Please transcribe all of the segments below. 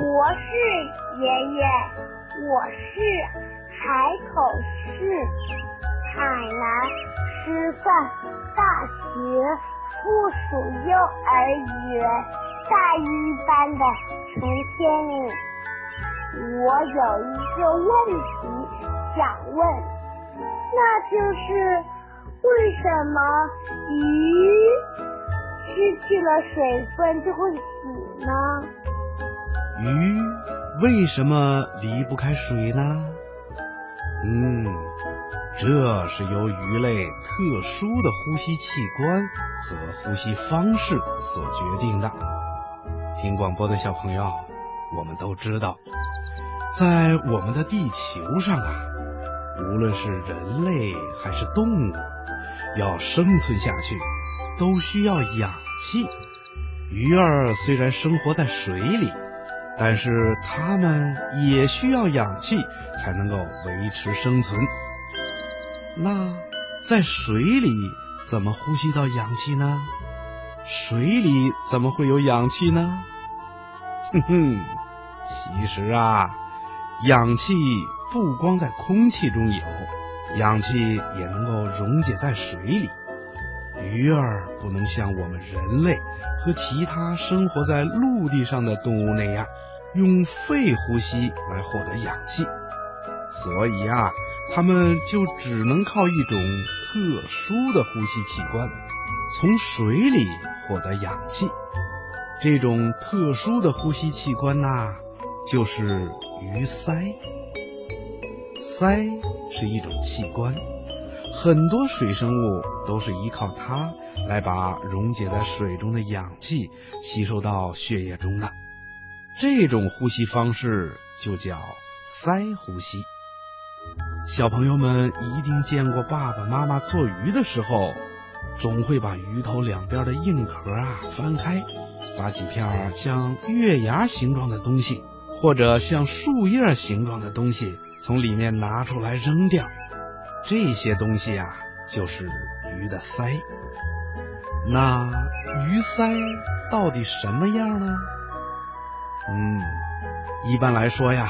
博士爷爷，我是海口市海南师范大学附属幼儿园大一班的陈天宇。我有一个问题想问，那就是为什么鱼失去了水分就会死呢？鱼为什么离不开水呢？嗯，这是由鱼类特殊的呼吸器官和呼吸方式所决定的。听广播的小朋友，我们都知道，在我们的地球上啊，无论是人类还是动物，要生存下去，都需要氧气。鱼儿虽然生活在水里。但是它们也需要氧气才能够维持生存。那在水里怎么呼吸到氧气呢？水里怎么会有氧气呢？哼哼，其实啊，氧气不光在空气中有，氧气也能够溶解在水里。鱼儿不能像我们人类和其他生活在陆地上的动物那样。用肺呼吸来获得氧气，所以啊，它们就只能靠一种特殊的呼吸器官，从水里获得氧气。这种特殊的呼吸器官呐，就是鱼鳃。鳃是一种器官，很多水生物都是依靠它来把溶解在水中的氧气吸收到血液中的。这种呼吸方式就叫鳃呼吸。小朋友们一定见过爸爸妈妈做鱼的时候，总会把鱼头两边的硬壳啊翻开，把几片像月牙形状的东西，或者像树叶形状的东西从里面拿出来扔掉。这些东西啊，就是鱼的鳃。那鱼鳃到底什么样呢？嗯，一般来说呀，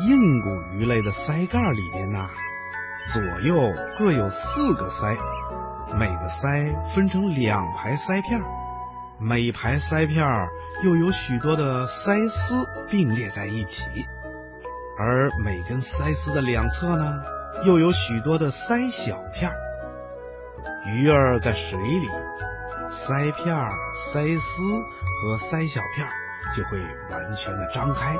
硬骨鱼类的鳃盖里面呐，左右各有四个鳃，每个鳃分成两排鳃片，每排鳃片又有许多的鳃丝并列在一起，而每根鳃丝的两侧呢，又有许多的鳃小片。鱼儿在水里，鳃片、鳃丝和鳃小片。就会完全的张开，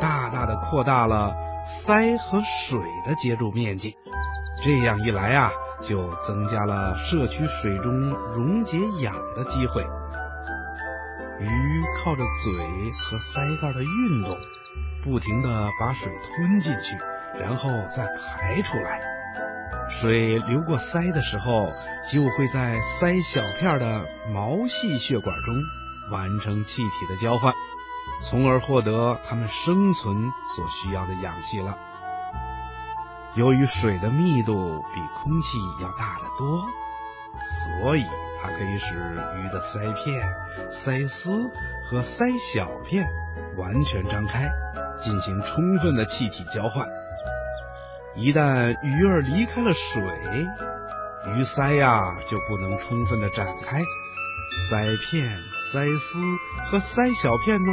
大大的扩大了鳃和水的接触面积。这样一来啊，就增加了摄取水中溶解氧的机会。鱼靠着嘴和鳃盖的运动，不停的把水吞进去，然后再排出来。水流过鳃的时候，就会在鳃小片的毛细血管中。完成气体的交换，从而获得它们生存所需要的氧气了。由于水的密度比空气要大得多，所以它可以使鱼的鳃片、鳃丝和鳃小片完全张开，进行充分的气体交换。一旦鱼儿离开了水，鱼鳃呀就不能充分的展开。塞片、塞丝和塞小片呢，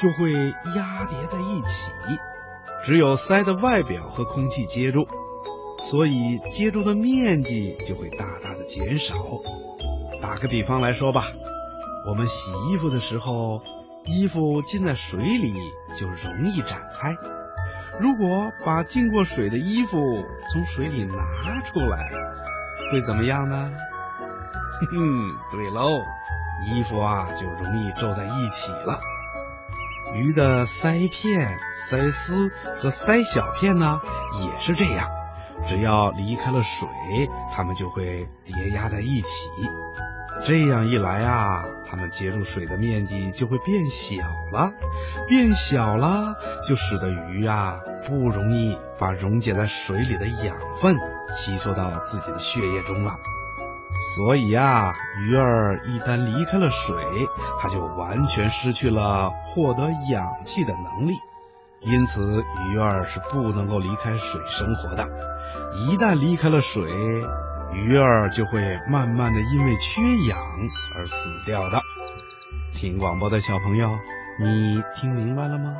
就会压叠在一起。只有塞的外表和空气接触，所以接触的面积就会大大的减少。打个比方来说吧，我们洗衣服的时候，衣服浸在水里就容易展开。如果把浸过水的衣服从水里拿出来，会怎么样呢？哼哼，对喽，衣服啊就容易皱在一起了。鱼的鳃片、鳃丝和鳃小片呢也是这样，只要离开了水，它们就会叠压在一起。这样一来啊，它们接触水的面积就会变小了，变小了就使得鱼啊不容易把溶解在水里的养分吸收到自己的血液中了。所以啊，鱼儿一旦离开了水，它就完全失去了获得氧气的能力。因此，鱼儿是不能够离开水生活的。一旦离开了水，鱼儿就会慢慢的因为缺氧而死掉的。听广播的小朋友，你听明白了吗？